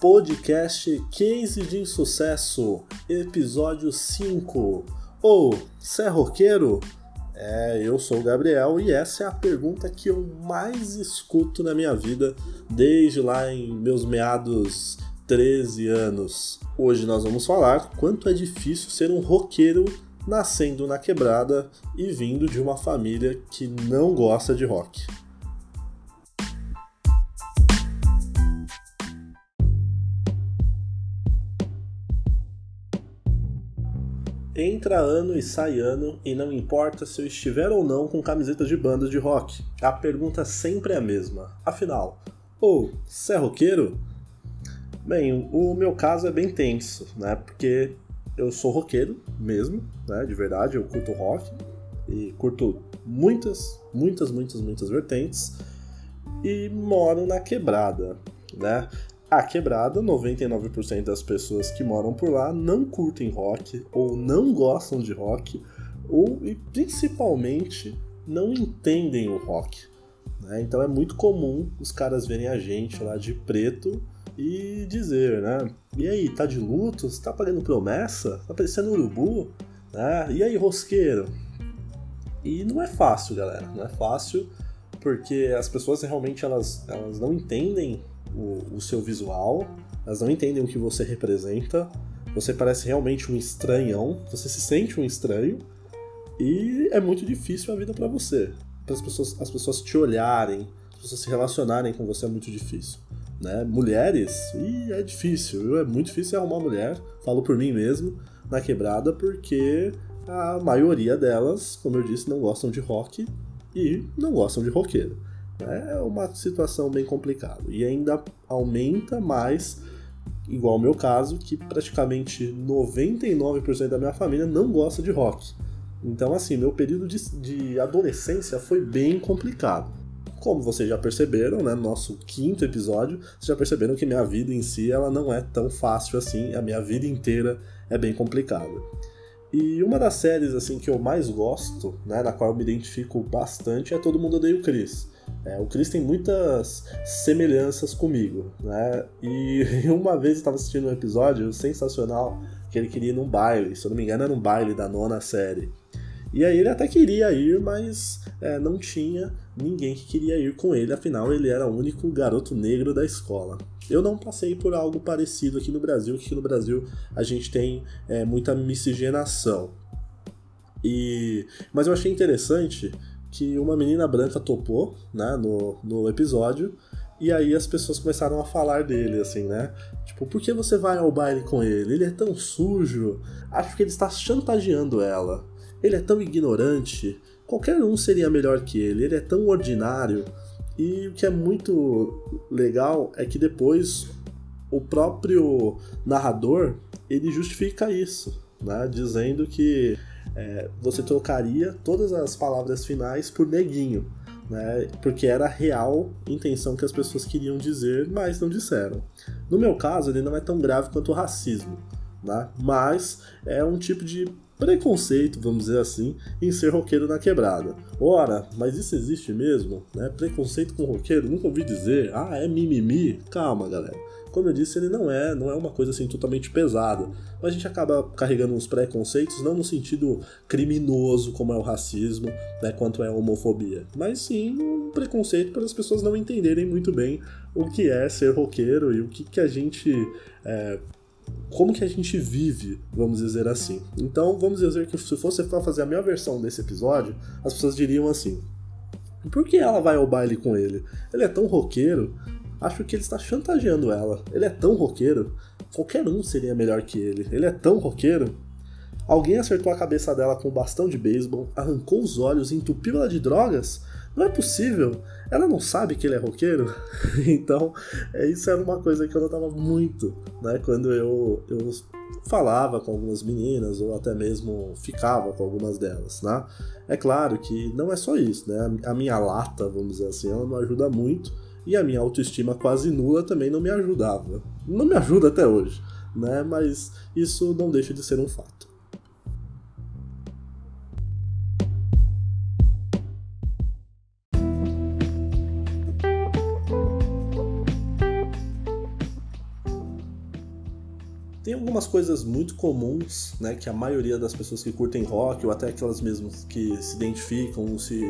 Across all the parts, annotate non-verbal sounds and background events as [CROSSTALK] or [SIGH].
podcast Case de Insucesso, episódio 5. Ou, oh, é roqueiro? É, eu sou o Gabriel e essa é a pergunta que eu mais escuto na minha vida desde lá em meus meados 13 anos. Hoje nós vamos falar quanto é difícil ser um roqueiro nascendo na quebrada e vindo de uma família que não gosta de rock. Entra ano e sai ano, e não importa se eu estiver ou não com camiseta de banda de rock. A pergunta sempre é a mesma. Afinal, ou oh, você é roqueiro? Bem, o meu caso é bem tenso, né? Porque eu sou roqueiro mesmo, né? De verdade, eu curto rock e curto muitas, muitas, muitas, muitas vertentes e moro na quebrada, né? A quebrada, 99% das pessoas que moram por lá não curtem rock ou não gostam de rock ou e principalmente não entendem o rock. Né? Então é muito comum os caras verem a gente lá de preto e dizer, né? E aí, tá de luto? Você tá pagando promessa? Tá parecendo urubu? Né? E aí, rosqueiro? E não é fácil, galera. Não é fácil porque as pessoas realmente elas, elas não entendem o, o seu visual, elas não entendem o que você representa, você parece realmente um estranhão, você se sente um estranho e é muito difícil a vida para você. Para as pessoas, as pessoas te olharem, as pessoas se relacionarem com você é muito difícil. Né? Mulheres, e é difícil, é muito difícil arrumar mulher, falo por mim mesmo, na quebrada, porque a maioria delas, como eu disse, não gostam de rock e não gostam de roqueiro. É uma situação bem complicada. E ainda aumenta mais, igual o meu caso, que praticamente 99% da minha família não gosta de rock. Então, assim, meu período de, de adolescência foi bem complicado. Como vocês já perceberam, né, no nosso quinto episódio, vocês já perceberam que minha vida em si ela não é tão fácil assim, a minha vida inteira é bem complicada. E uma das séries assim que eu mais gosto, né, na qual eu me identifico bastante, é Todo Mundo Odeia o Chris. É, o Chris tem muitas semelhanças comigo, né? E [LAUGHS] uma vez eu estava assistindo um episódio sensacional que ele queria ir num baile, se eu não me engano era um baile da nona série. E aí ele até queria ir, mas é, não tinha ninguém que queria ir com ele, afinal ele era o único garoto negro da escola. Eu não passei por algo parecido aqui no Brasil, que aqui no Brasil a gente tem é, muita miscigenação. E, mas eu achei interessante que uma menina branca topou, né, no, no episódio, e aí as pessoas começaram a falar dele, assim, né? Tipo, por que você vai ao baile com ele? Ele é tão sujo. Acho que ele está chantageando ela. Ele é tão ignorante. Qualquer um seria melhor que ele. Ele é tão ordinário. E o que é muito legal é que depois o próprio narrador ele justifica isso, né? Dizendo que é, você trocaria todas as palavras finais por neguinho, né? Porque era a real intenção que as pessoas queriam dizer, mas não disseram. No meu caso, ele não é tão grave quanto o racismo, né? Mas é um tipo de preconceito, vamos dizer assim, em ser roqueiro na quebrada. Ora, mas isso existe mesmo? Né? Preconceito com roqueiro? Nunca ouvi dizer. Ah, é mimimi? Calma, galera. Como eu disse, ele não é, não é uma coisa assim totalmente pesada. Mas a gente acaba carregando uns preconceitos, não no sentido criminoso como é o racismo, né, quanto é a homofobia, mas sim um preconceito para as pessoas não entenderem muito bem o que é ser roqueiro e o que, que a gente é, como que a gente vive, vamos dizer assim. Então, vamos dizer que se fosse para fazer a minha versão desse episódio, as pessoas diriam assim: por que ela vai ao baile com ele? Ele é tão roqueiro Acho que ele está chantageando ela. Ele é tão roqueiro. Qualquer um seria melhor que ele. Ele é tão roqueiro. Alguém acertou a cabeça dela com um bastão de beisebol, arrancou os olhos e entupiu ela de drogas? Não é possível. Ela não sabe que ele é roqueiro? [LAUGHS] então, é, isso era uma coisa que eu notava muito, né? Quando eu, eu falava com algumas meninas ou até mesmo ficava com algumas delas, né? É claro que não é só isso, né? A minha lata, vamos dizer assim, ela não ajuda muito e a minha autoestima quase nula também não me ajudava. Não me ajuda até hoje, né? Mas isso não deixa de ser um fato. Tem algumas coisas muito comuns, né, que a maioria das pessoas que curtem rock, ou até aquelas mesmas que se identificam, se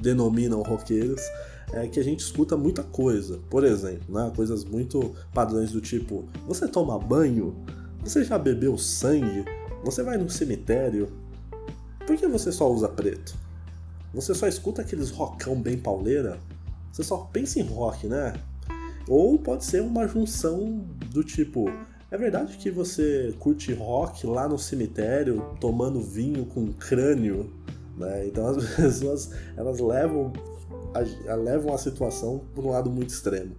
denominam roqueiros, é que a gente escuta muita coisa. Por exemplo, né, coisas muito padrões do tipo: você toma banho? Você já bebeu sangue? Você vai no cemitério? Por que você só usa preto? Você só escuta aqueles rockão bem pauleira? Você só pensa em rock, né? Ou pode ser uma junção do tipo: é verdade que você curte rock lá no cemitério, tomando vinho com crânio, né? Então [LAUGHS] as pessoas elas levam a, levam a situação por um lado muito extremo.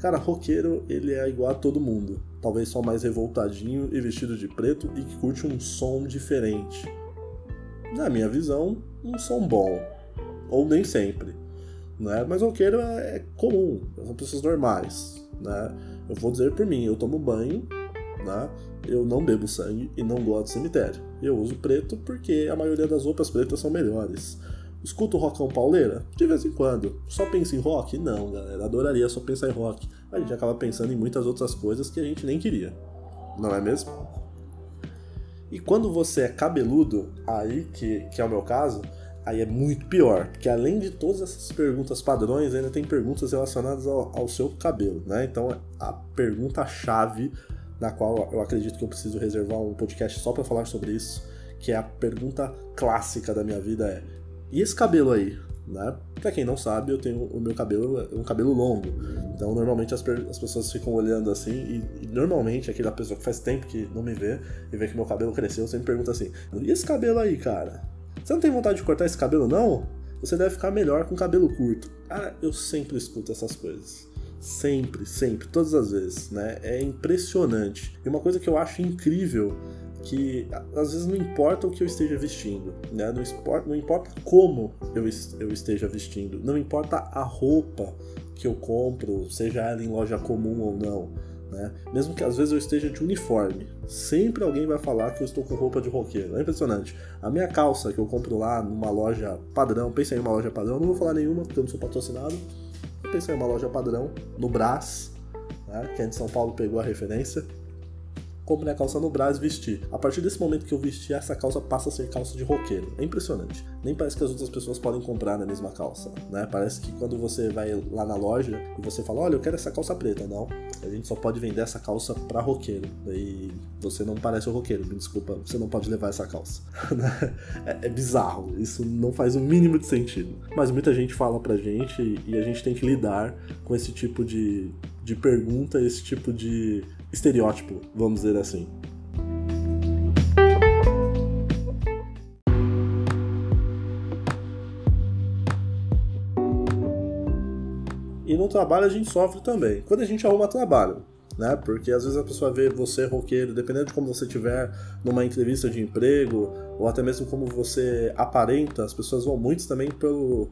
Cara, roqueiro ele é igual a todo mundo, talvez só mais revoltadinho e vestido de preto e que curte um som diferente. Na minha visão, um som bom, ou nem sempre né? Mas roqueiro é, é comum, são pessoas normais, né? Eu vou dizer por mim, eu tomo banho, né? Eu não bebo sangue e não gosto de cemitério. Eu uso preto porque a maioria das roupas pretas são melhores. Escuto rockão pauleira? De vez em quando. Só penso em rock? Não, galera. Adoraria só pensar em rock. A gente acaba pensando em muitas outras coisas que a gente nem queria. Não é mesmo? E quando você é cabeludo, aí que, que é o meu caso, aí é muito pior, porque além de todas essas perguntas padrões, ainda tem perguntas relacionadas ao, ao seu cabelo, né? Então a pergunta-chave, na qual eu acredito que eu preciso reservar um podcast só para falar sobre isso, que é a pergunta clássica da minha vida é: e esse cabelo aí? Né? Pra quem não sabe, eu tenho o meu cabelo é um cabelo longo. Então normalmente as, as pessoas ficam olhando assim, e, e, normalmente aquela pessoa que faz tempo que não me vê e vê que meu cabelo cresceu, sempre pergunta assim: E esse cabelo aí, cara? Você não tem vontade de cortar esse cabelo, não? Você deve ficar melhor com cabelo curto. Ah, eu sempre escuto essas coisas. Sempre, sempre, todas as vezes, né? É impressionante. E uma coisa que eu acho incrível que às vezes não importa o que eu esteja vestindo, né? Não importa, não importa como eu, eu esteja vestindo, não importa a roupa que eu compro, seja ela em loja comum ou não né? Mesmo que às vezes eu esteja de uniforme, sempre alguém vai falar que eu estou com roupa de roqueiro. É impressionante. A minha calça que eu compro lá numa loja padrão, pensei em uma loja padrão, não vou falar nenhuma porque eu não sou patrocinado. Pensei em uma loja padrão, no Brás, né? quem é de São Paulo pegou a referência comprei a calça no Brás e vesti. A partir desse momento que eu vesti, essa calça passa a ser calça de roqueiro. É impressionante. Nem parece que as outras pessoas podem comprar na mesma calça, né? Parece que quando você vai lá na loja e você fala, olha, eu quero essa calça preta. Não, a gente só pode vender essa calça pra roqueiro. E você não parece o roqueiro, me desculpa, você não pode levar essa calça. [LAUGHS] Né? é, é bizarro, isso não faz o mínimo de sentido. Mas muita gente fala pra gente e a gente tem que lidar com esse tipo de, de pergunta, esse tipo de estereótipo, vamos dizer assim. E no trabalho a gente sofre também. Quando a gente arruma trabalho, né? Porque às vezes a pessoa vê você roqueiro, dependendo de como você estiver numa entrevista de emprego, ou até mesmo como você aparenta, as pessoas vão muito também pelo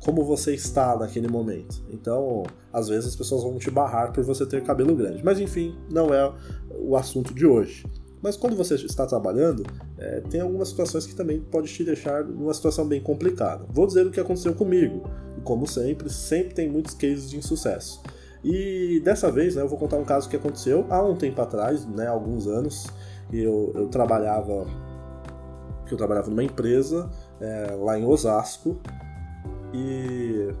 como você está naquele momento. Então, às vezes as pessoas vão te barrar por você ter cabelo grande. Mas enfim, não é o assunto de hoje. Mas quando você está trabalhando, é, tem algumas situações que também pode te deixar numa situação bem complicada. Vou dizer o que aconteceu comigo. E como sempre, sempre tem muitos cases de insucesso. E dessa vez, né, eu vou contar um caso que aconteceu há um tempo atrás, né, alguns anos. Eu, eu trabalhava, eu trabalhava numa empresa é, lá em Osasco e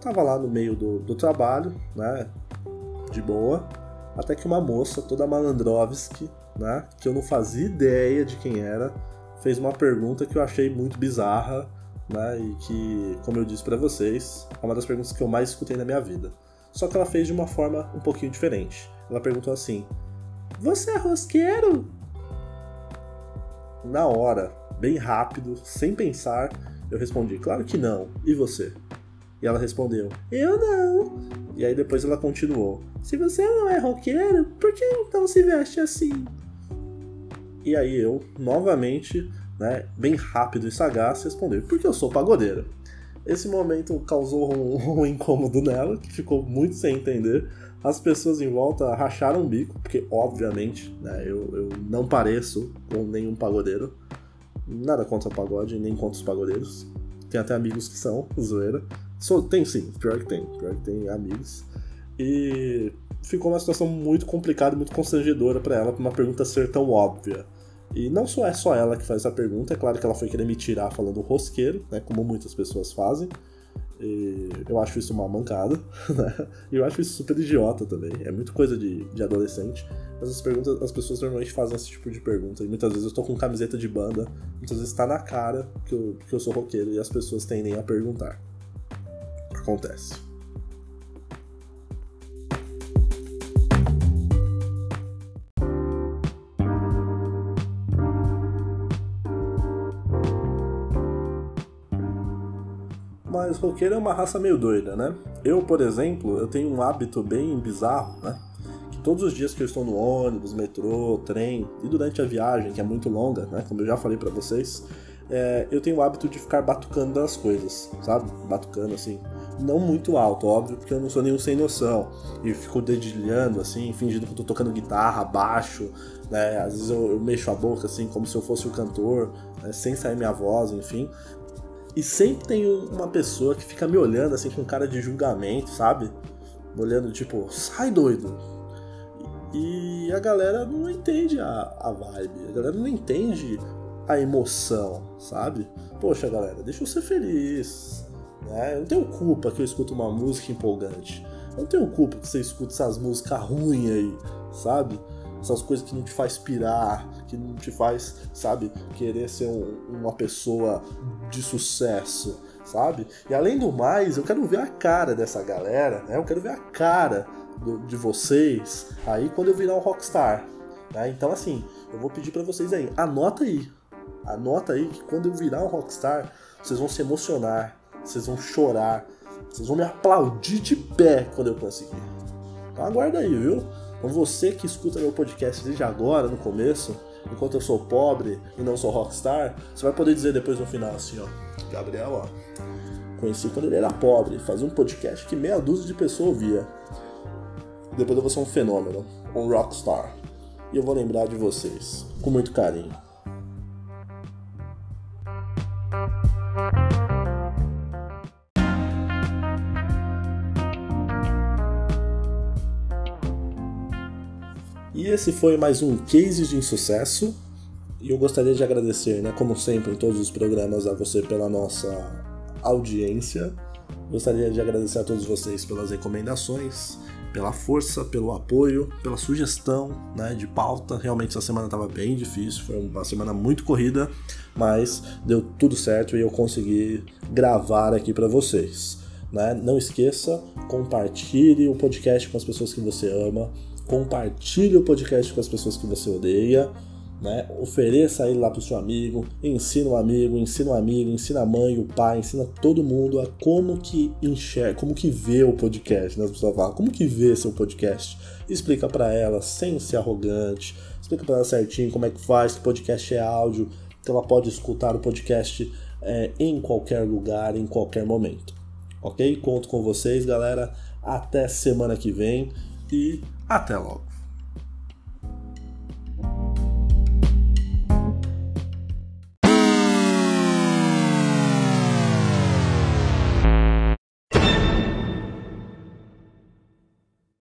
tava lá no meio do, do trabalho, né? De boa. Até que uma moça, toda malandrovski, né? Que eu não fazia ideia de quem era, fez uma pergunta que eu achei muito bizarra, né? E que, como eu disse para vocês, é uma das perguntas que eu mais escutei na minha vida. Só que ela fez de uma forma um pouquinho diferente. Ela perguntou assim: Você é rosqueiro? Na hora, bem rápido, sem pensar, eu respondi, claro que não. E você? E ela respondeu, eu não. E aí depois ela continuou, se você não é roqueiro, por que então se veste assim? E aí eu, novamente, né, bem rápido e sagaz, respondi, porque eu sou pagodeiro. Esse momento causou um, [LAUGHS] um incômodo nela, que ficou muito sem entender. As pessoas em volta racharam o bico, porque obviamente né, eu, eu não pareço com nenhum pagodeiro. Nada contra o pagode, nem contra os pagodeiros. Tem até amigos que são, zoeira. So, tem sim, pior que tem. Pior que tem amigos. E ficou uma situação muito complicada, muito constrangedora para ela, pra uma pergunta ser tão óbvia. E não só é só ela que faz essa pergunta, é claro que ela foi querer me tirar falando rosqueiro, né, como muitas pessoas fazem. E eu acho isso uma mancada, [LAUGHS] né? E eu acho isso super idiota também. É muito coisa de, de adolescente. Mas as perguntas, as pessoas normalmente fazem esse tipo de pergunta. E muitas vezes eu tô com camiseta de banda, muitas vezes tá na cara que eu, que eu sou roqueiro e as pessoas tendem a perguntar. Acontece. Mas roqueiro é uma raça meio doida, né? Eu, por exemplo, eu tenho um hábito bem bizarro, né? Que todos os dias que eu estou no ônibus, metrô, trem e durante a viagem, que é muito longa, né? Como eu já falei para vocês, é, eu tenho o hábito de ficar batucando nas coisas, sabe? Batucando assim. Não muito alto, óbvio, porque eu não sou nenhum sem noção. E fico dedilhando, assim, fingindo que eu tô tocando guitarra, baixo, né? Às vezes eu, eu mexo a boca, assim, como se eu fosse o cantor, né? sem sair minha voz, enfim. E sempre tem uma pessoa que fica me olhando assim com cara de julgamento, sabe? Olhando tipo, sai doido. E a galera não entende a, a vibe, a galera não entende a emoção, sabe? Poxa, galera, deixa eu ser feliz. Né? Eu não tenho culpa que eu escuto uma música empolgante. Eu não tenho culpa que você escuta essas músicas ruins aí, sabe? Essas coisas que não te faz pirar, que não te faz, sabe, querer ser um, uma pessoa de sucesso, sabe? E além do mais, eu quero ver a cara dessa galera, né? Eu quero ver a cara do, de vocês aí quando eu virar um rockstar, né? Então assim, eu vou pedir para vocês aí, anota aí, anota aí que quando eu virar um rockstar, vocês vão se emocionar, vocês vão chorar, vocês vão me aplaudir de pé quando eu conseguir. Então aguarda aí, viu? Então você que escuta meu podcast desde agora, no começo, enquanto eu sou pobre e não sou rockstar, você vai poder dizer depois no final assim, ó, Gabriel, ó, conheci quando ele era pobre, fazia um podcast que meia dúzia de pessoas ouvia. Depois eu vou ser um fenômeno, um rockstar. E eu vou lembrar de vocês com muito carinho. Esse foi mais um Case de Insucesso. E eu gostaria de agradecer, né, como sempre, em todos os programas, a você pela nossa audiência. Gostaria de agradecer a todos vocês pelas recomendações, pela força, pelo apoio, pela sugestão né, de pauta. Realmente essa semana estava bem difícil, foi uma semana muito corrida, mas deu tudo certo e eu consegui gravar aqui para vocês. Né? Não esqueça, compartilhe o podcast com as pessoas que você ama compartilhe o podcast com as pessoas que você odeia, né? Ofereça ele lá pro seu amigo, ensina o um amigo, ensina o um amigo, ensina a mãe, o pai, ensina todo mundo a como que enxerga, como que vê o podcast, né? As pessoas falam, como que vê seu podcast? Explica para ela sem ser arrogante, explica para ela certinho como é que faz, que podcast é áudio, que ela pode escutar o podcast é, em qualquer lugar, em qualquer momento. Ok? Conto com vocês, galera. Até semana que vem e até logo!